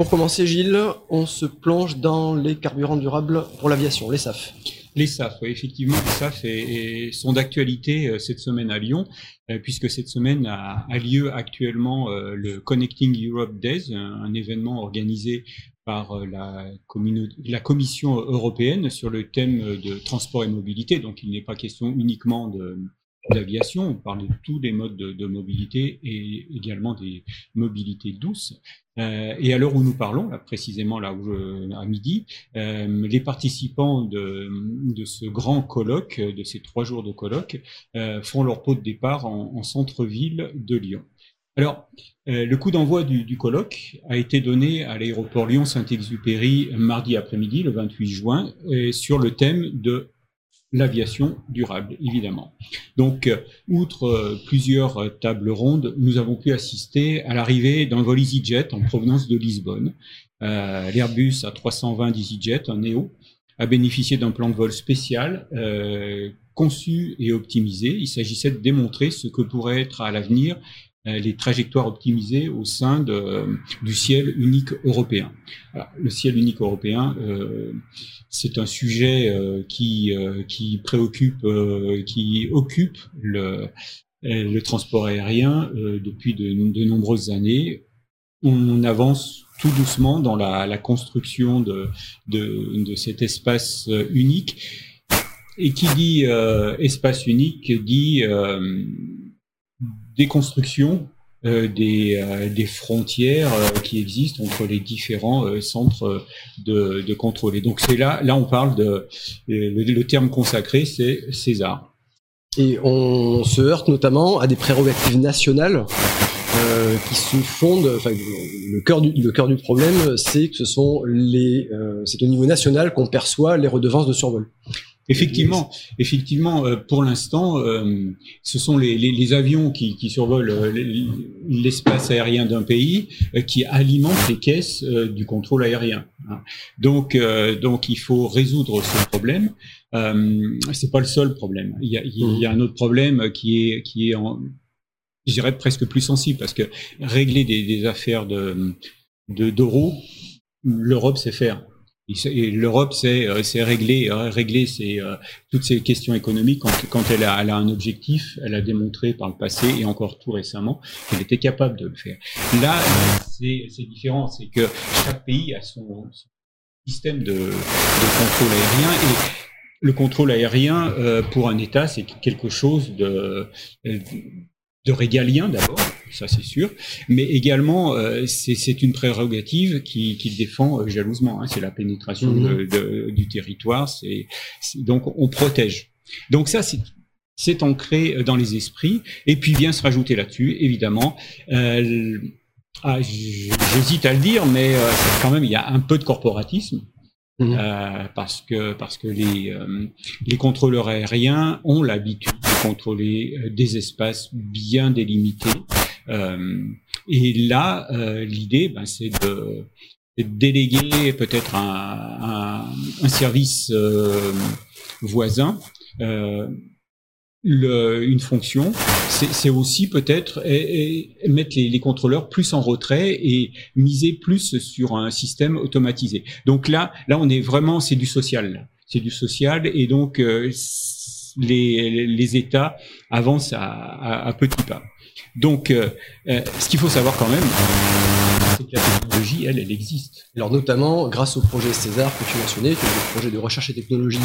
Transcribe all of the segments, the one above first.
Pour commencer, Gilles, on se plonge dans les carburants durables pour l'aviation, les SAF. Les SAF, oui, effectivement, les SAF sont d'actualité euh, cette semaine à Lyon, euh, puisque cette semaine a, lieu actuellement euh, le Connecting Europe Days, un, événement organisé par la, la, Commission européenne sur le thème de transport et mobilité. Donc, il n'est pas question uniquement de, d'aviation, on parle de tous les modes de, mobilité et également des mobilités douces. Euh, et à l'heure où nous parlons, précisément là où à midi, euh, les participants de, ce grand colloque, de ces trois jours de colloque, euh, font leur pot de départ en, en centre-ville de Lyon. Alors, le coup d'envoi du, du, colloque a été donné à l'aéroport Lyon-Saint-Exupéry mardi après-midi, le 28 juin, sur le thème de l'aviation durable, évidemment. Donc, euh, outre euh, plusieurs euh, tables rondes, nous avons pu assister à l'arrivée d'un vol EasyJet en provenance de Lisbonne. L'Airbus A320 d'EasyJet, un Neo, a bénéficié d'un plan de vol spécial conçu et optimisé. Il s'agissait de démontrer ce que pourrait être à l'avenir les trajectoires optimisées au sein de, du ciel unique européen. Alors, le ciel unique européen, euh, c'est un sujet euh, qui, euh, qui préoccupe, euh, qui occupe le, le transport aérien depuis de, de, nombreuses années. On avance tout doucement dans la, la construction de, de, de, cet espace unique. Et qui dit espace unique dit déconstruction euh, des, euh, des, frontières euh, qui existent entre les différents centres de, contrôle. Et donc c'est là, là on parle de le, terme consacré, c'est César. Et on se heurte notamment à des prérogatives nationales qui se fondent. Enfin, le cœur du le cœur du problème, c'est que ce sont les, c'est au niveau national qu'on perçoit les redevances de survol. Effectivement, effectivement, euh, pour l'instant, euh, ce sont les, les, les avions qui, qui survolent euh, l'espace aérien d'un pays qui alimentent les caisses du contrôle aérien. Hein. Donc, donc, il faut résoudre ce problème. C'est pas le seul problème. Il y a, il y a un autre problème qui est qui est en, je dirais presque plus sensible parce que régler des, des affaires de d'euros, l'Europe sait faire. L'Europe, c'est euh, régler, euh, régler euh, toutes ces questions économiques quand, quand elle, a, elle, a, un objectif. Elle a démontré par le passé et encore tout récemment qu'elle était capable de le faire. Là, c'est différent, c'est que chaque pays a son, système de, de, contrôle aérien et le contrôle aérien pour un État, c'est quelque chose de, de régalien d'abord, ça c'est sûr, mais également euh, c'est une prérogative qui, qui défend euh, jalousement. Hein, c'est la pénétration mhm. de, du territoire, c'est donc on protège. Donc ça c'est c'est ancré dans les esprits et puis vient se rajouter là-dessus évidemment. Euh, ah, J'hésite à le dire, mais euh, quand même il y a un peu de corporatisme. Mhm. Euh, parce que parce que les euh, les contrôleurs aériens ont l'habitude de contrôler euh, des espaces bien délimités. et là, l'idée, ben, c'est de, déléguer peut-être un, un, un, service voisin le, une fonction, c'est aussi peut-être mettre les, contrôleurs plus en retrait et miser plus sur un système automatisé. Donc là, là, on est vraiment, c'est du social, c'est du social, et donc euh, les, États avancent à, petits pas. Donc, euh, euh, ce qu'il faut savoir quand même, c'est que la technologie, elle, elle existe. Alors notamment grâce au projet César que tu mentionnais, qui est le projet de recherche et technologie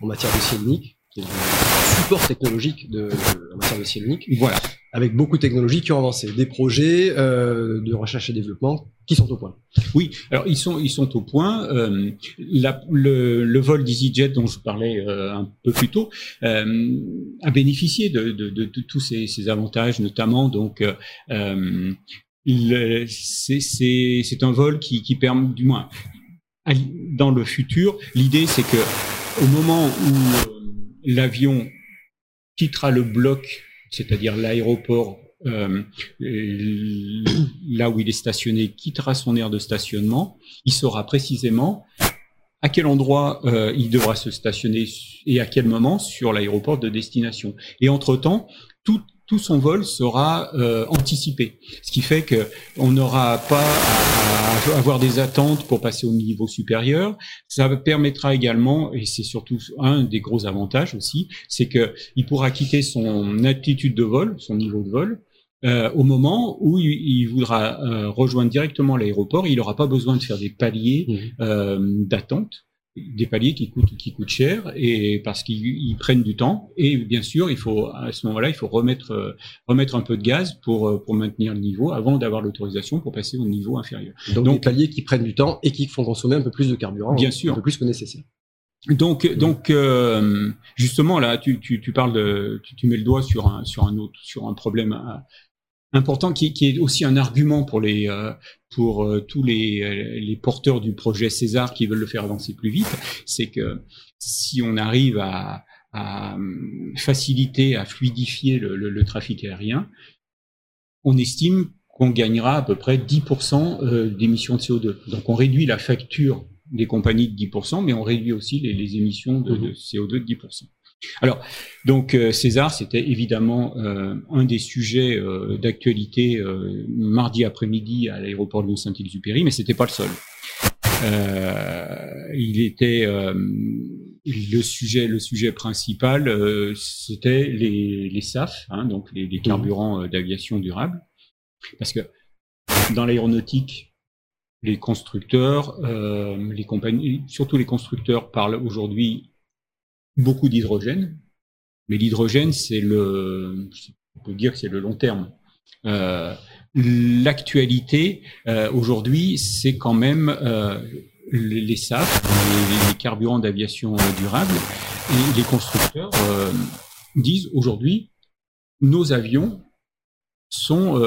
en matière de unique, qui est support technologique de, en matière de ciel unique. Voilà. Avec beaucoup de technologies qui ont avancé, des projets euh, de recherche et développement qui sont au point. Oui, alors ils sont ils sont au point. Euh, la, le, le, vol d'EasyJet dont je parlais euh, un peu plus tôt euh, a bénéficié de, de, de, de tous ces, ces, avantages, notamment donc euh, c'est un vol qui, qui permet du moins dans le futur. L'idée c'est que au moment où l'avion quittera le bloc, c'est-à-dire l'aéroport, euh, là où il est stationné, quittera son aire de stationnement, il saura précisément à quel endroit euh, il devra se stationner et à quel moment sur l'aéroport de destination. Et entre-temps, tout son vol sera euh, anticipé, ce qui fait que on n'aura pas à, avoir des attentes pour passer au niveau supérieur. Ça permettra également, et c'est surtout un des gros avantages aussi, c'est que il pourra quitter son attitude de vol, son niveau de vol, euh, au moment où il, voudra euh, rejoindre directement l'aéroport, il n'aura pas besoin de faire des paliers mmh. euh, d'attente des paliers qui coûtent qui coûtent cher et parce qu'ils prennent du temps et bien sûr il faut à ce moment-là il faut remettre euh, remettre un peu de gaz pour euh, pour maintenir le niveau avant d'avoir l'autorisation pour passer au niveau inférieur. Donc, des paliers qui prennent du temps et qui font consommer un peu plus de carburant, bien sûr, un peu plus que nécessaire. Donc, donc euh, justement là, tu, tu, tu parles de, tu, tu, mets le doigt sur un sur un autre sur un problème important qui, qui, est aussi un argument pour les euh, pour euh, tous les, euh, les, porteurs du projet César qui veulent le faire avancer plus vite, c'est que si on arrive à, à faciliter, à fluidifier le, le, le, trafic aérien, on estime qu'on gagnera à peu près 10% d'émissions de CO2. Donc on réduit la facture des compagnies de 10%, mais on réduit aussi les, les émissions de, de, CO2 de 10%. Alors, donc euh, César, c'était évidemment euh, un des sujets euh, d'actualité mardi après-midi à l'aéroport de Lyon-Saint-Exupéry, mais c'était pas le seul. il était le sujet, le sujet principal, c'était les, les, SAF, hein, donc les, les carburants d'aviation durable, parce que dans l'aéronautique, les constructeurs, les compagnies, surtout les constructeurs parlent aujourd'hui beaucoup d'hydrogène, mais l'hydrogène, c'est le, on peut dire que c'est le long terme. Euh, L'actualité euh, aujourd'hui, c'est quand même euh, les SAF, les, carburants d'aviation durable, et les constructeurs disent aujourd'hui, nos avions sont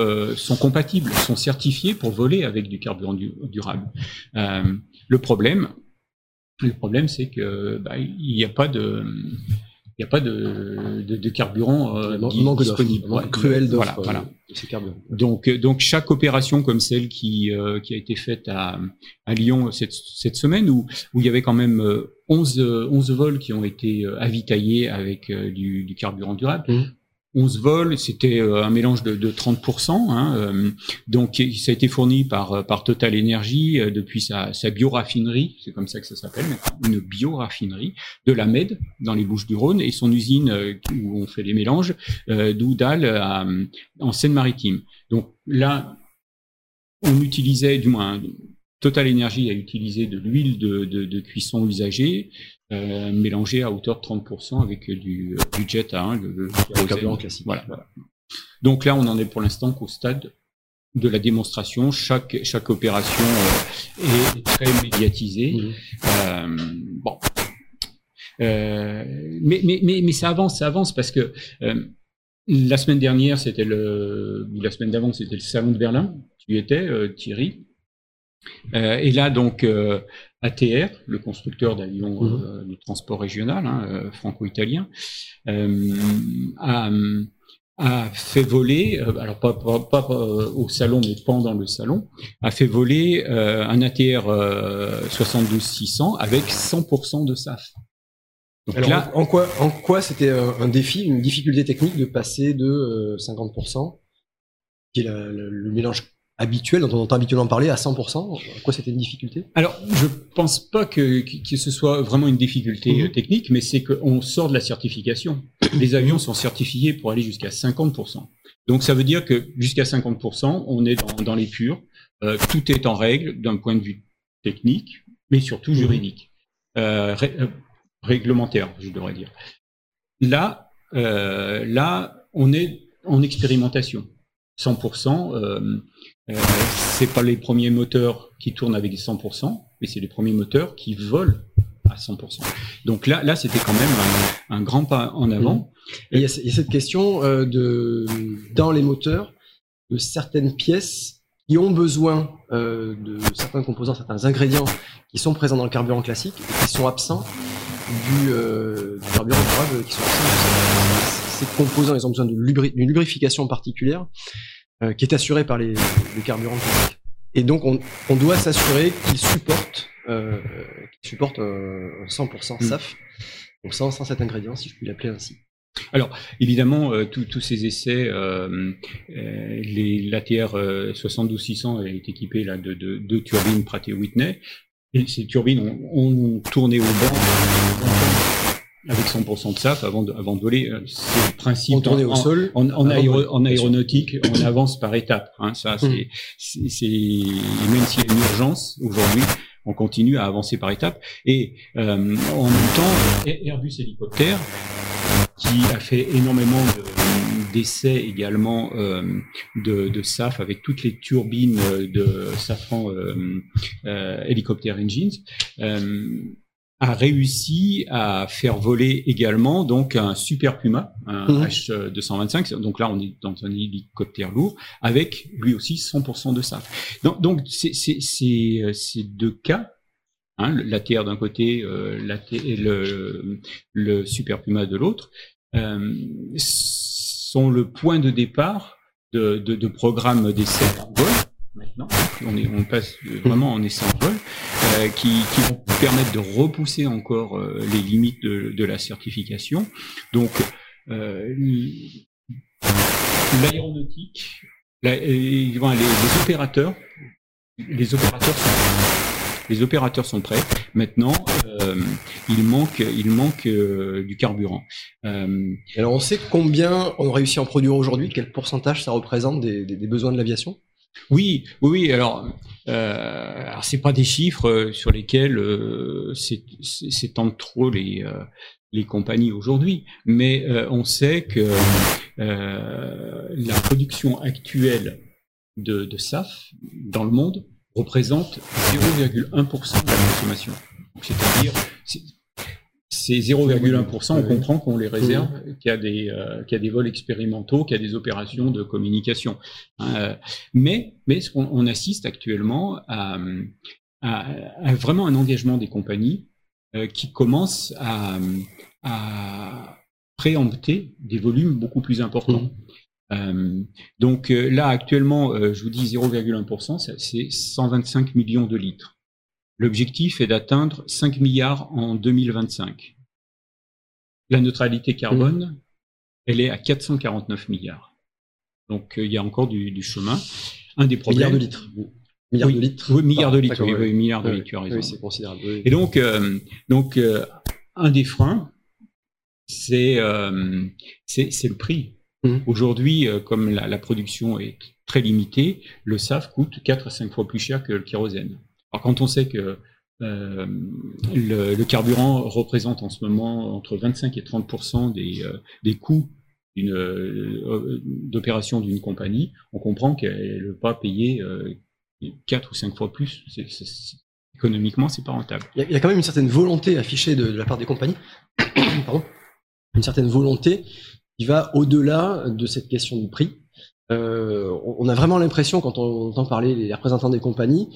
compatibles, sont certifiés pour voler avec du carburant durable. le problème, le problème, c'est que bah, il n'y a pas de il n'y a pas de, de, de carburant euh, disponible. Ouais, cruel voilà, voilà. Euh, donc, euh, donc chaque opération comme celle qui, euh, qui a été faite à, à Lyon cette, cette semaine, où, où il y avait quand même 11, 11 vols qui ont été avitaillés avec du, du carburant durable, mmh. 11 vols, c'était euh, un mélange de, de 30%. Hein, euh, donc ça a été fourni par, euh, Total Energy depuis sa, sa bioraffinerie, c'est comme ça que ça s'appelle, une bioraffinerie de la Med dans les Bouches-du-Rhône et son usine où on fait les mélanges d'Oudal en Seine-Maritime. Donc là, on utilisait, du moins Total Energy a utilisé de l'huile de, de, de, cuisson usagée, euh, mélangée à hauteur de 30% avec du, du jet à 1, le, carburant classique. Voilà, voilà. Donc là, on en est pour l'instant qu'au stade de la démonstration. Chaque, chaque opération euh, est très médiatisée. Mmh. Euh, bon. Euh, mais, mais, mais, mais ça avance, ça avance parce que euh, la semaine dernière, c'était le, la semaine d'avant, c'était le salon de Berlin. Tu y étais, euh, Thierry? Euh, et là, donc, euh, ATR, le constructeur d'avions mmh. euh, de transport régional, hein, franco-italien, a, a, fait voler, alors pas, pas, pas, au salon, mais pendant le salon, a fait voler un ATR 72600 avec 100% de SAF. Donc alors, là, en quoi, en quoi c'était un, défi, une difficulté technique de passer de 50%, qui est la, le mélange habituel, dont on entend habituellement parler, à 100% Quoi c'était une difficulté? Alors, je pense pas que, que ce soit vraiment une difficulté mmh. technique, mais c'est qu'on sort de la certification. Les avions sont certifiés pour aller jusqu'à 50%. Donc, ça veut dire que jusqu'à 50%, on est dans, dans les purs. Euh, tout est en règle d'un point de vue technique, mais surtout mmh. juridique. Euh, ré, euh, réglementaire, je devrais dire. Là, euh, là, on est en expérimentation. 100%. Euh, euh, c'est pas les premiers moteurs qui tournent avec 100%, mais c'est les premiers moteurs qui volent à 100%. Donc là, là, c'était quand même un, un, grand pas en avant. Mmh. Et il y, a, y a cette question euh, de dans les moteurs de certaines pièces qui ont besoin euh, de certains composants, certains ingrédients qui sont présents dans le carburant classique et qui sont absents du, euh, du carburant durable, qui sont absents ces composants, ils ont besoin d'une lubri lubrification particulière euh, qui est assurée par les, les carburants classiques. Et donc, on, on doit s'assurer qu'ils supportent, euh, qu'ils supportent euh, 100% SAF, donc sans, sans cet ingrédient, si je puis l'appeler ainsi. alors, évidemment, euh, tous ces essais, euh, euh, l'ATR 72600 est équipé là, de deux turbines Pratt Whitney. Et ces turbines ont, tourné au banc avec 100% de SAF avant de, avant de voler. C'est le principe. On tournait au sol. En, en, aéronautique, on avance par étapes. Hein, ça, mmh. c'est, même s'il y a une urgence aujourd'hui, on continue à avancer par étapes. Et en même temps, Airbus hélicoptère qui a fait énormément d'essais également euh, de, de, SAF avec toutes les turbines de Safran euh, euh, Helicopter Engines. A réussi à faire voler également donc un Super Puma, un H225. Donc là, on est dans un hélicoptère lourd avec lui aussi 100% de SAF. Donc, donc c'est ces deux cas Hein, l'ATR d'un côté, euh, le, le Super Puma de l'autre, euh, sont le point de départ de, de, de programmes d'essai en vol. Maintenant, on, est, on passe vraiment en essai en vol, euh, qui, qui, vont permettre de repousser encore euh, les limites de, de, la certification. Donc, euh, l'aéronautique, la, les, les, opérateurs, les opérateurs sont les opérateurs sont prêts. Maintenant, euh, il manque, il manque du carburant. Alors, on sait combien on réussit à en produire aujourd'hui Quel pourcentage ça représente des, des, besoins de l'aviation? Oui, oui, alors, euh, alors c'est pas des chiffres sur lesquels euh, s'étendent trop les les compagnies aujourd'hui, mais on sait que la production actuelle de, de SAF dans le monde représente 0,1% de la consommation. C'est-à-dire, c'est 0,1%, on comprend qu'on les réserve, qu'il y, a des, euh, qu'il y a des vols expérimentaux, qu'il y a des opérations de communication. Hein. mais mais on, on, assiste actuellement à, à, vraiment un engagement des compagnies euh, qui commencent à, à préempter des volumes beaucoup plus importants. Mmh. Euh, donc euh, là, actuellement, euh, je vous dis 0,1%, c'est 125 millions de litres. L'objectif est d'atteindre 5 milliards en 2025. La neutralité carbone, mmh. elle est à 449 milliards. Donc il y a encore du, du, chemin. Un des problèmes. Milliards de litres. Milliards de litres. Oui, milliards de litres. Oui, milliards de litres. Tu as raison. Oui, c'est considérable. Et donc, donc un des freins, c'est c'est le prix. Mmh. Aujourd'hui, euh, comme la, la, production est très limitée, le SAF coûte 4 à 5 fois plus cher que le kérosène. Alors quand on sait que euh, le, carburant représente en ce moment entre 25 et 30 des, euh, des coûts euh, d'opération d'une compagnie, on comprend qu'elle ne veut pas payer 4 ou 5 fois plus. C c économiquement, c'est pas rentable. Il y, a, quand même une certaine volonté affichée de, de la part des compagnies, Pardon. une certaine volonté qui va au-delà de cette question du prix. On a vraiment l'impression, quand on entend parler les représentants des compagnies,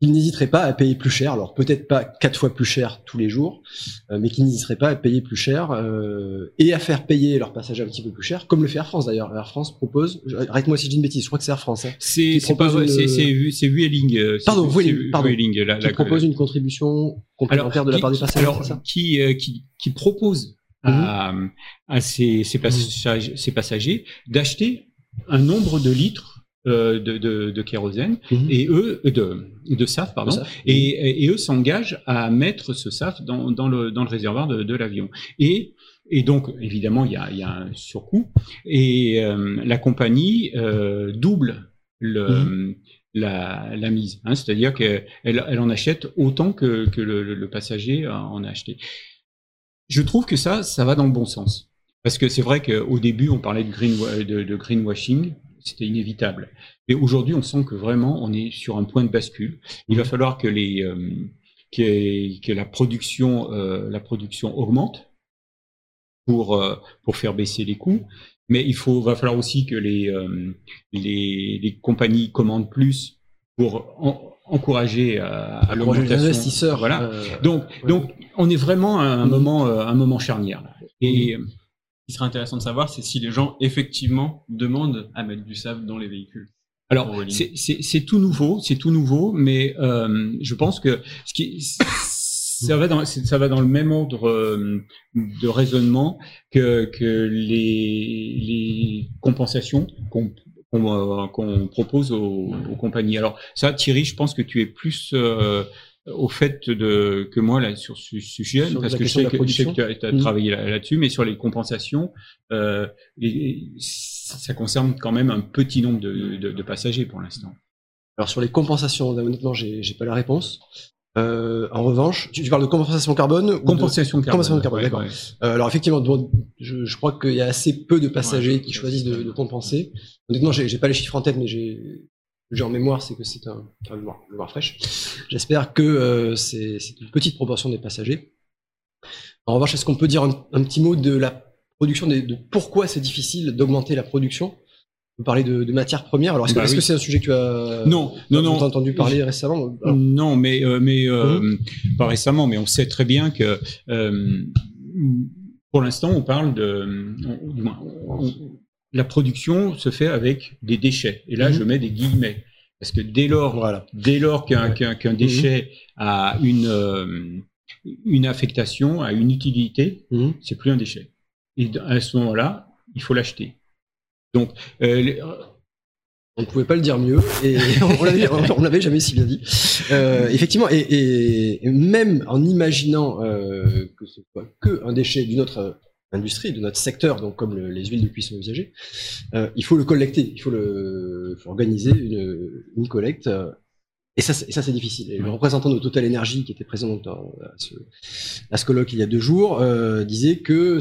qu'ils n'hésiteraient pas à payer plus cher. Alors peut-être pas quatre fois plus cher tous les jours, euh, mais qu'ils n'hésiteraient pas à payer plus cher euh, et à faire payer leurs passagers un petit peu plus cher, comme le fait Air France d'ailleurs. Air France propose, arrête-moi si je dis une bêtise, je crois que c'est Air France. Hein, c'est pas vrai, c'est c'est Vueling. Euh, pardon, Vueling, pardon. Vueling, la, qui propose une contribution complémentaire de la part des passagers. Alors qui, euh, qui qui propose à, mhm. à ces, ces, passagers, ces passagers d'acheter un nombre de litres euh, de, de, de, kérosène mhm. et eux de, de SAF pardon Et, et, eux s'engagent à mettre ce SAF dans, dans, le, dans le réservoir de, de l'avion et et donc, évidemment, il y a, il y a un surcoût. Et euh, la compagnie euh, double le, mhm. la, la, mise. Hein, C'est-à-dire qu'elle elle en achète autant que, que le, le, passager en a acheté. Je trouve que ça, ça va dans le bon sens. Parce que c'est vrai qu'au début, on parlait de, green, de, de greenwashing, c'était inévitable. Mais aujourd'hui, on sent que vraiment, on est sur un point de bascule. Il va falloir que, les, euh, que, que, la, production, euh, la production augmente pour, euh, pour faire baisser les coûts. Mais il faut, va falloir aussi que les, les, les compagnies commandent plus pour en, encourager à, à les investisseurs. Voilà. Donc, donc, on est vraiment à un mm-hmm. moment, un moment charnière. Là. Et mm-hmm. Ce qui serait intéressant de savoir, c'est si les gens effectivement demandent à mettre du sable dans les véhicules. Alors, c'est tout nouveau, c'est tout nouveau, mais euh, je pense que ce qui ça va dans ça va dans le même ordre euh, de raisonnement que que les les compensations qu'on qu'on propose aux, aux, compagnies. Alors ça, Thierry, je pense que tu es plus euh, au fait de que moi là sur ce sujet parce que je sais, que, tu as, mmh. travaillé là-dessus, mais sur les compensations, euh, ça concerne quand même un petit nombre de, de, de passagers pour l'instant. Alors sur les compensations, honnêtement, j'ai pas la réponse. Euh, en revanche, tu, parles de compensation carbone Compensation carbone. Compensation carbone, d'accord. Euh, alors effectivement, je, je crois qu'il y a assez peu de passagers qui choisissent de, de, compenser. Honnêtement, j'ai pas les chiffres en tête, mais j'ai j'ai en mémoire, c'est que c'est un, un mémoire, mémoire fraîche. J'espère que euh, c'est une petite proportion des passagers. En revanche, est-ce qu'on peut dire un, un, petit mot de la production, de, de pourquoi c'est difficile d'augmenter la production? Vous parlez de, de matières premières. Alors, est-ce bah que c'est un sujet que tu as non, non, non, entendu parler récemment? Non, mais euh, mais euh, mhm. pas récemment, mais on sait très bien que euh, pour l'instant, on parle de la production se fait avec des déchets. Et là, mhm. je mets des guillemets parce que dès lors, voilà. dès lors qu'un qu'un mhm. déchet a une une affectation, a une utilité, c'est plus un déchet. Et à ce moment-là, il faut l'acheter. Donc, euh, on ne pouvait pas le dire mieux et on l'avait jamais si bien dit. Euh, effectivement, et, et, même en imaginant euh, que ce soit que un déchet d'une autre industrie, de notre secteur, donc comme le, les huiles de cuisson usagées, euh, il faut le collecter, il faut le faut organiser une, une collecte et ça, ça c'est difficile. Et le représentant de Total Energy, qui était présent dans, à, ce, à ce colloque il y a deux jours, euh, disait que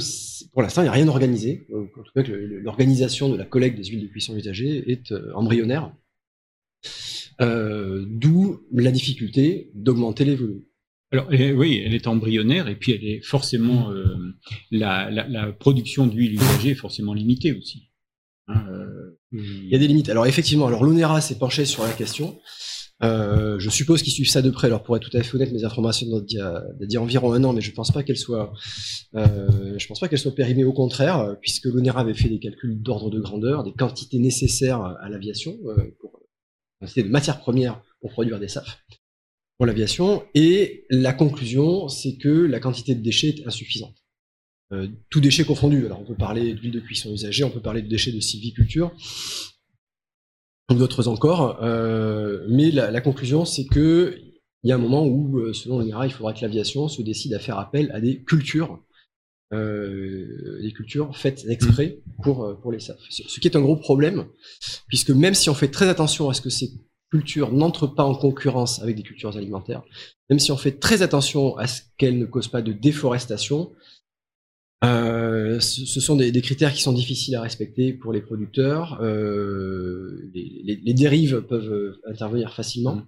pour l'instant, il n'y a rien organisé. En tout cas, l'organisation de la collecte des huiles de cuisson usagées est euh, embryonnaire. Euh, D'où la difficulté d'augmenter les volumes. Alors oui, elle est embryonnaire et puis elle est forcément mm. euh, la, la, la, production d'huile usagée est forcément limitée aussi. Hein, euh, il y a des limites. Alors effectivement, alors l'ONERA s'est penché sur la question. Euh, je suppose qu'ils suivent ça de près. Alors pour être tout à fait honnête, mes informations datent d'il y, a environ un an, mais je pense pas qu'elles soient, euh, je pense pas qu'elles soient périmées. Au contraire, puisque l'ONERA avait fait des calculs d'ordre de grandeur, des quantités nécessaires à l'aviation, euh, pour quantité de matières premières pour produire des SAF pour l'aviation, et la conclusion, c'est que la quantité de déchets est insuffisante. Euh, tout déchet confondu. Alors on peut parler d'huile de cuisson usagée, on peut parler de déchets de sylviculture d'autres encore. Euh, mais la, la conclusion, c'est que il y a un moment où, euh, selon l'INRA, il faudra que l'aviation se décide à faire appel à des cultures, euh, des cultures faites exprès pour, euh, pour les SAF. Ce qui est un gros problème, puisque même si on fait très attention à ce que ces n'entrent pas en concurrence avec des cultures alimentaires, même si on fait très attention à ce qu'elles ne causent pas de déforestation, euh, ce, sont des, critères qui sont difficiles à respecter pour les producteurs. Euh, les, dérives peuvent intervenir facilement.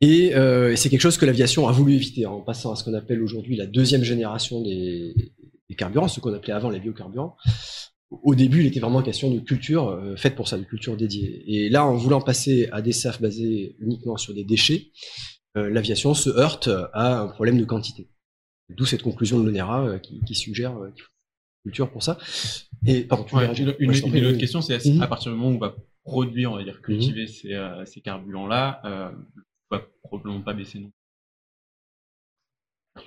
Et, euh, c'est quelque chose que l'aviation a voulu éviter en passant à ce qu'on appelle aujourd'hui la deuxième génération des carburants, ce qu'on appelait avant les biocarburants. Au début, il était vraiment question de culture euh, faite pour ça, de culture dédiée. Et là, en voulant passer à des SAF basés uniquement sur des déchets, euh, l'aviation se heurte à un problème de quantité. D'où cette conclusion de l'ONERA euh, qui, qui, suggère euh, qu'il faut une culture pour ça. Et pardon, tu ouais, une, une, une, une, autre question, c'est -hmm. à partir du moment où on va produire, on va dire cultiver mm -hmm. ces, euh, ces carburants-là, euh, on va probablement pas baisser non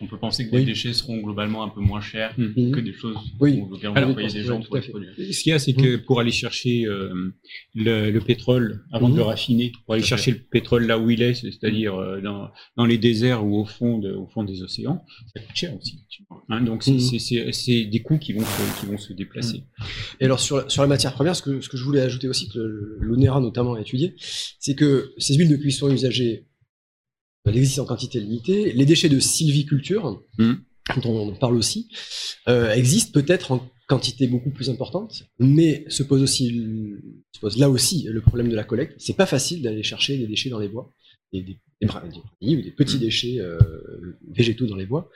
on peut penser que oui. les déchets seront globalement un peu moins chers mmh. que des choses oui. auxquelles on envoyer des gens pour produire. Ce qu'il y a, c'est que pour aller chercher euh, le, le, pétrole avant de le raffiner, pour aller chercher le pétrole là où il est, c'est-à-dire euh, dans, dans, les déserts ou au fond, de, au fond des océans, ça coûte cher aussi. Hein, donc c'est des coûts qui vont se, qui vont se déplacer. Et alors sur, sur la matière première, ce que, ce que je voulais ajouter aussi, que l'ONERA notamment a étudié, c'est que ces huiles de cuisson usagées existe en quantité limitée. Les déchets de sylviculture, mmh. dont on parle aussi, euh, existent peut-être en quantité beaucoup plus importante, mais se pose aussi, se pose là aussi le problème de la collecte. C'est pas facile d'aller chercher des déchets dans les bois, des, des, des, des, des petits mmh. déchets euh, végétaux dans les bois.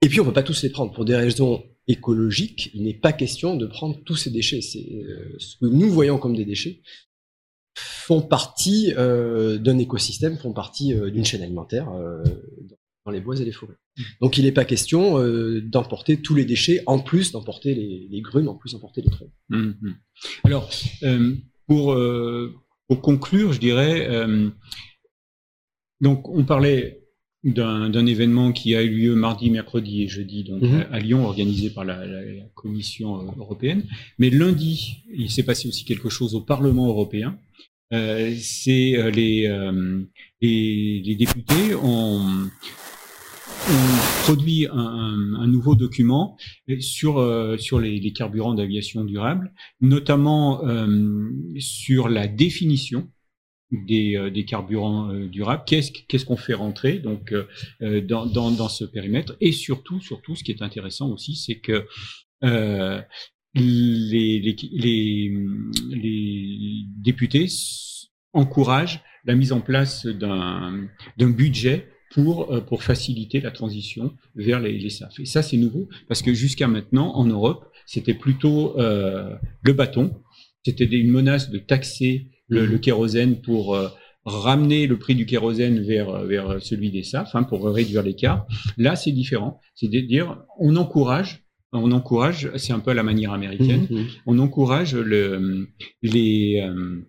Et puis on peut pas tous les prendre pour des raisons écologiques. Il n'est pas question de prendre tous ces déchets. C'est euh, ce que nous voyons comme des déchets font partie euh, d'un écosystème, font partie euh, d'une chaîne alimentaire euh, dans les bois et les forêts. Donc il n'est pas question d'emporter tous les déchets, en plus d'emporter les, grumes, en plus d'emporter les troncs. Mmh, mmh. Alors, pour, pour conclure, je dirais, donc on parlait d'un événement qui a eu lieu mardi, mercredi et jeudi donc mhm. à, Lyon, organisé par la, Commission euh, européenne. Mais lundi, il s'est passé aussi quelque chose au Parlement européen. Euh, c'est euh, les, les, députés ont, produit un, un, nouveau document sur sur les, les carburants d'aviation durable, notamment sur la définition des, euh, des carburants euh, durables. Qu'est-ce qu'est-ce qu'on fait rentrer donc euh, dans, dans, dans, ce périmètre? Et surtout, surtout, ce qui est intéressant aussi, c'est que les, les, les, les, députés encouragent la mise en place d'un budget pour, pour faciliter la transition vers les, les SAF. Et ça, c'est nouveau, parce que jusqu'à maintenant, en Europe, c'était plutôt euh, le bâton, c'était une menace de taxer le, le kérosène pour euh, ramener le prix du kérosène vers, euh, vers celui des SAF, hein, pour réduire l'écart. Là, c'est différent. C'est de dire, on encourage, on encourage, c'est un peu à la manière américaine, mmh, mmh. on encourage le, les, euh,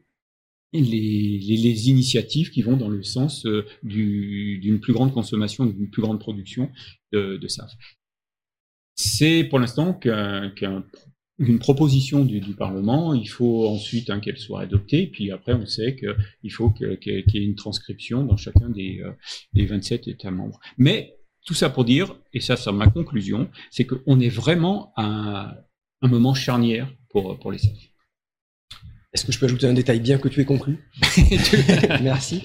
les, les, les, initiatives qui vont dans le sens d'une plus grande consommation, d'une plus grande production de, de SAF. C'est pour l'instant qu'un une proposition du, du, Parlement, il faut ensuite hein, qu'elle soit adoptée, puis après on sait qu'il faut qu'il y ait une transcription dans chacun des, euh, des 27 États membres. Mais tout ça pour dire, et ça c'est ma conclusion, c'est qu'on est vraiment à un moment charnière pour, pour les SAF. Est-ce que je peux ajouter un détail bien que tu aies conclu Merci.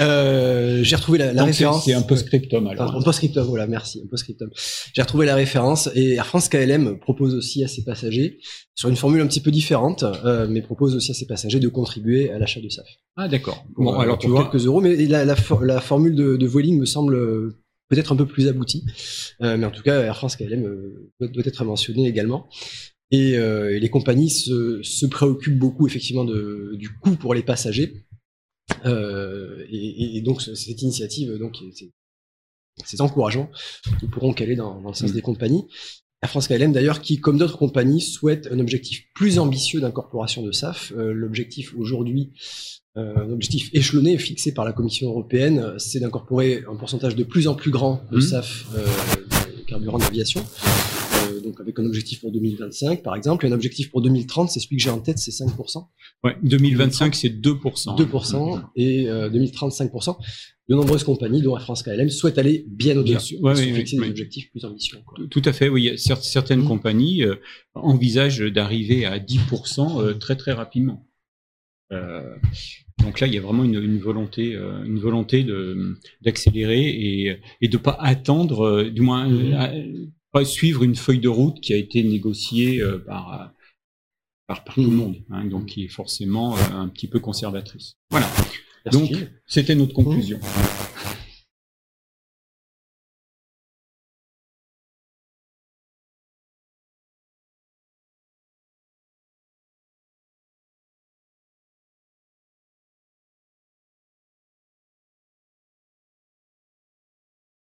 Euh, j'ai retrouvé la, la référence. C'est un post-scriptum alors. un post-scriptum, voilà, merci. Un post-scriptum. J'ai retrouvé la référence et Air France KLM propose aussi à ses passagers, sur une formule un petit peu différente, euh, mais propose aussi à ses passagers de contribuer à l'achat de SAF. Ah d'accord. Bon, euh, alors tu vois. quelques euros, mais la, la, la formule de, de Vueling me semble peut-être un peu plus aboutie. Euh, mais en tout cas, Air France KLM euh, doit, doit être mentionné également. Et, euh, et les compagnies se, se, préoccupent beaucoup effectivement de, du coût pour les passagers. Euh, et, et, donc cette initiative, donc c'est encourageant. Nous pourrons caler dans, dans le sens mmh. des compagnies. La France KLM d'ailleurs, qui comme d'autres compagnies souhaite un objectif plus ambitieux d'incorporation de SAF. Euh, L'objectif aujourd'hui, euh, un objectif échelonné fixé par la Commission européenne, c'est d'incorporer un pourcentage de plus en plus grand de mmh. SAF euh, carburant d'aviation donc avec un objectif pour 2025 par exemple, et un objectif pour 2030, c'est celui que j'ai en tête, c'est 5%. Ouais, 2025 c'est 2%. 2% et euh, 2030 5%. De nombreuses compagnies, dont la France KLM, souhaitent aller bien au-delà, ouais, oui, fixer des objectifs plus ambitieux. Quoi. Tout à fait, oui. Certaines mmh. compagnies euh, envisagent d'arriver à 10% euh, très très rapidement. Euh, donc là, il y a vraiment une, une volonté, euh, une volonté de d'accélérer et, et de pas attendre, euh, du moins suivre une feuille de route qui a été négociée euh, par, par, par tout le monde, hein, donc qui est forcément euh, un petit peu conservatrice. Voilà. Donc, c'était notre conclusion. Mmh.